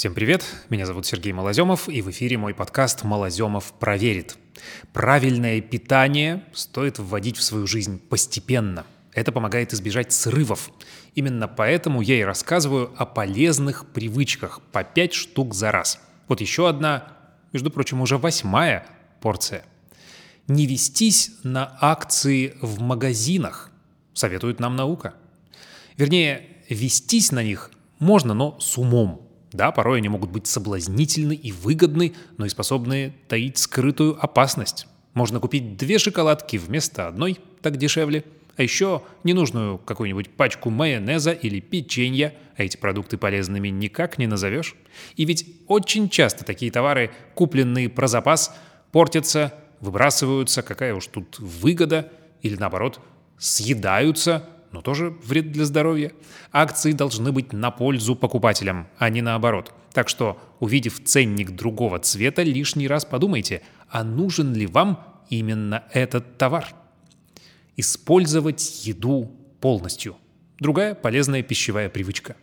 Всем привет, меня зовут Сергей Малоземов, и в эфире мой подкаст «Малоземов проверит». Правильное питание стоит вводить в свою жизнь постепенно. Это помогает избежать срывов. Именно поэтому я и рассказываю о полезных привычках по 5 штук за раз. Вот еще одна, между прочим, уже восьмая порция. Не вестись на акции в магазинах, советует нам наука. Вернее, вестись на них можно, но с умом – да, порой они могут быть соблазнительны и выгодны, но и способны таить скрытую опасность. Можно купить две шоколадки вместо одной, так дешевле, а еще ненужную какую-нибудь пачку майонеза или печенья, а эти продукты полезными никак не назовешь. И ведь очень часто такие товары, купленные про запас, портятся, выбрасываются, какая уж тут выгода, или наоборот, съедаются – но тоже вред для здоровья. Акции должны быть на пользу покупателям, а не наоборот. Так что, увидев ценник другого цвета, лишний раз подумайте, а нужен ли вам именно этот товар. Использовать еду полностью. Другая полезная пищевая привычка.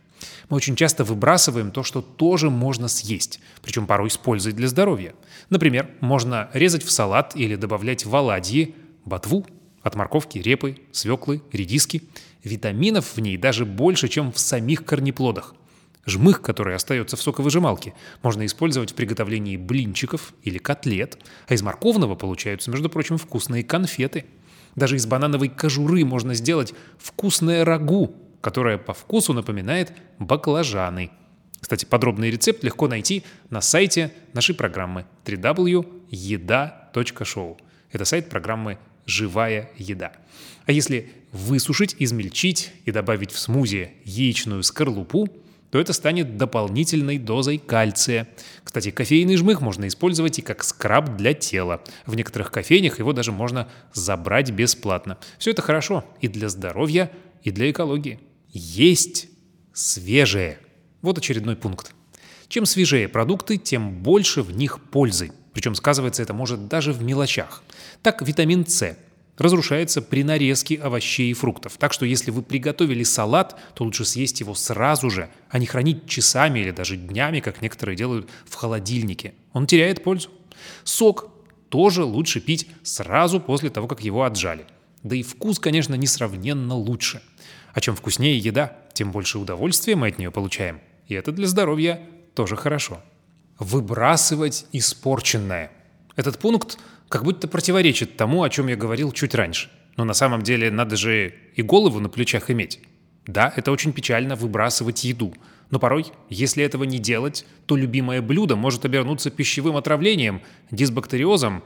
Мы очень часто выбрасываем то, что тоже можно съесть, причем порой использовать для здоровья. Например, можно резать в салат или добавлять в оладьи ботву – от морковки, репы, свеклы, редиски. Витаминов в ней даже больше, чем в самих корнеплодах. Жмых, который остается в соковыжималке, можно использовать в приготовлении блинчиков или котлет, а из морковного получаются, между прочим, вкусные конфеты. Даже из банановой кожуры можно сделать вкусное рагу, которое по вкусу напоминает баклажаны. Кстати, подробный рецепт легко найти на сайте нашей программы www.eda.show. Это сайт программы живая еда. А если высушить, измельчить и добавить в смузи яичную скорлупу, то это станет дополнительной дозой кальция. Кстати, кофейный жмых можно использовать и как скраб для тела. В некоторых кофейнях его даже можно забрать бесплатно. Все это хорошо и для здоровья, и для экологии. Есть свежее. Вот очередной пункт. Чем свежее продукты, тем больше в них пользы. Причем сказывается это может даже в мелочах. Так витамин С разрушается при нарезке овощей и фруктов. Так что если вы приготовили салат, то лучше съесть его сразу же, а не хранить часами или даже днями, как некоторые делают в холодильнике. Он теряет пользу. Сок тоже лучше пить сразу после того, как его отжали. Да и вкус, конечно, несравненно лучше. А чем вкуснее еда, тем больше удовольствия мы от нее получаем. И это для здоровья тоже хорошо выбрасывать испорченное. Этот пункт как будто противоречит тому, о чем я говорил чуть раньше. Но на самом деле надо же и голову на плечах иметь. Да, это очень печально выбрасывать еду. Но порой, если этого не делать, то любимое блюдо может обернуться пищевым отравлением, дисбактериозом,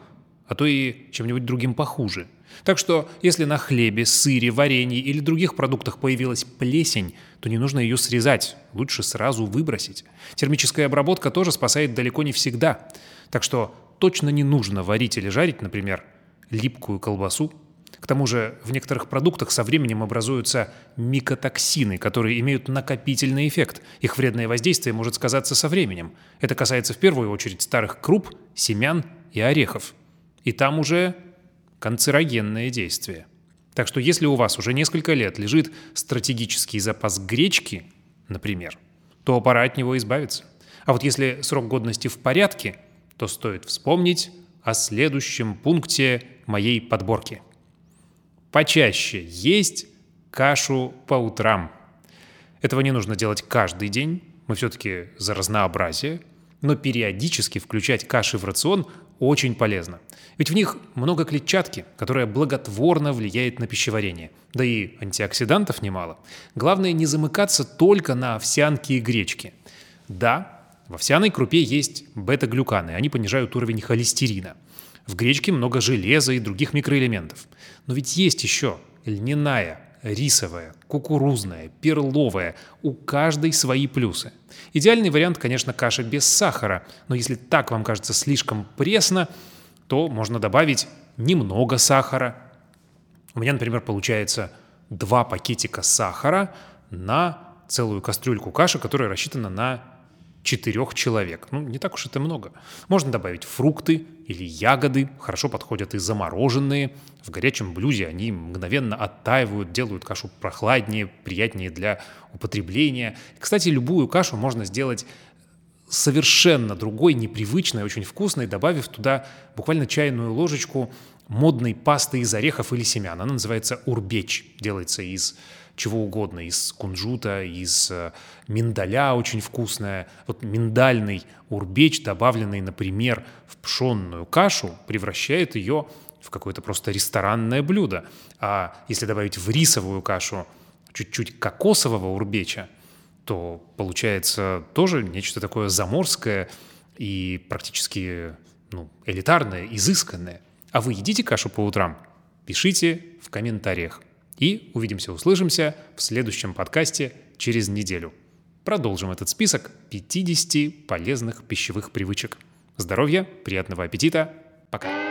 а то и чем-нибудь другим похуже. Так что, если на хлебе, сыре, варенье или других продуктах появилась плесень, то не нужно ее срезать, лучше сразу выбросить. Термическая обработка тоже спасает далеко не всегда. Так что точно не нужно варить или жарить, например, липкую колбасу. К тому же в некоторых продуктах со временем образуются микотоксины, которые имеют накопительный эффект. Их вредное воздействие может сказаться со временем. Это касается в первую очередь старых круп, семян и орехов. И там уже канцерогенное действие. Так что если у вас уже несколько лет лежит стратегический запас гречки, например, то пора от него избавиться. А вот если срок годности в порядке, то стоит вспомнить о следующем пункте моей подборки. Почаще есть кашу по утрам. Этого не нужно делать каждый день, мы все-таки за разнообразие, но периодически включать каши в рацион очень полезно. Ведь в них много клетчатки, которая благотворно влияет на пищеварение. Да и антиоксидантов немало. Главное не замыкаться только на овсянке и гречке. Да, в овсяной крупе есть бета-глюканы, они понижают уровень холестерина. В гречке много железа и других микроэлементов. Но ведь есть еще льняная, рисовая, кукурузная, перловая. У каждой свои плюсы. Идеальный вариант, конечно, каша без сахара, но если так вам кажется слишком пресно, то можно добавить немного сахара. У меня, например, получается два пакетика сахара на целую кастрюльку каши, которая рассчитана на четырех человек. Ну, не так уж это много. Можно добавить фрукты или ягоды, хорошо подходят и замороженные. В горячем блюде они мгновенно оттаивают, делают кашу прохладнее, приятнее для употребления. Кстати, любую кашу можно сделать совершенно другой, непривычной, очень вкусной, добавив туда буквально чайную ложечку модной пасты из орехов или семян. Она называется урбеч, делается из чего угодно, из кунжута, из э, миндаля очень вкусная. Вот миндальный урбеч, добавленный, например, в пшенную кашу, превращает ее в какое-то просто ресторанное блюдо. А если добавить в рисовую кашу чуть-чуть кокосового урбеча, то получается тоже нечто такое заморское и практически ну, элитарное, изысканное. А вы едите кашу по утрам? Пишите в комментариях. И увидимся, услышимся в следующем подкасте через неделю. Продолжим этот список 50 полезных пищевых привычек. Здоровья, приятного аппетита, пока!